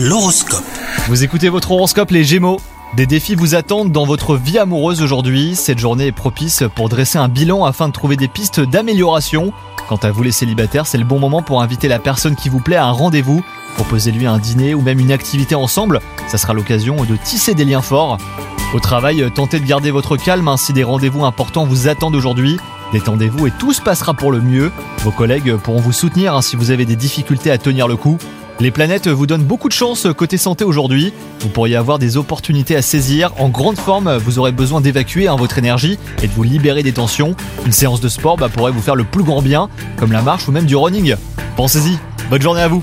L'horoscope. Vous écoutez votre horoscope les Gémeaux Des défis vous attendent dans votre vie amoureuse aujourd'hui. Cette journée est propice pour dresser un bilan afin de trouver des pistes d'amélioration. Quant à vous les célibataires, c'est le bon moment pour inviter la personne qui vous plaît à un rendez-vous. Proposez-lui un dîner ou même une activité ensemble. Ça sera l'occasion de tisser des liens forts. Au travail, tentez de garder votre calme hein, si des rendez-vous importants vous attendent aujourd'hui. Détendez-vous et tout se passera pour le mieux. Vos collègues pourront vous soutenir hein, si vous avez des difficultés à tenir le coup. Les planètes vous donnent beaucoup de chance côté santé aujourd'hui. Vous pourriez avoir des opportunités à saisir. En grande forme, vous aurez besoin d'évacuer hein, votre énergie et de vous libérer des tensions. Une séance de sport bah, pourrait vous faire le plus grand bien, comme la marche ou même du running. Pensez-y. Bonne journée à vous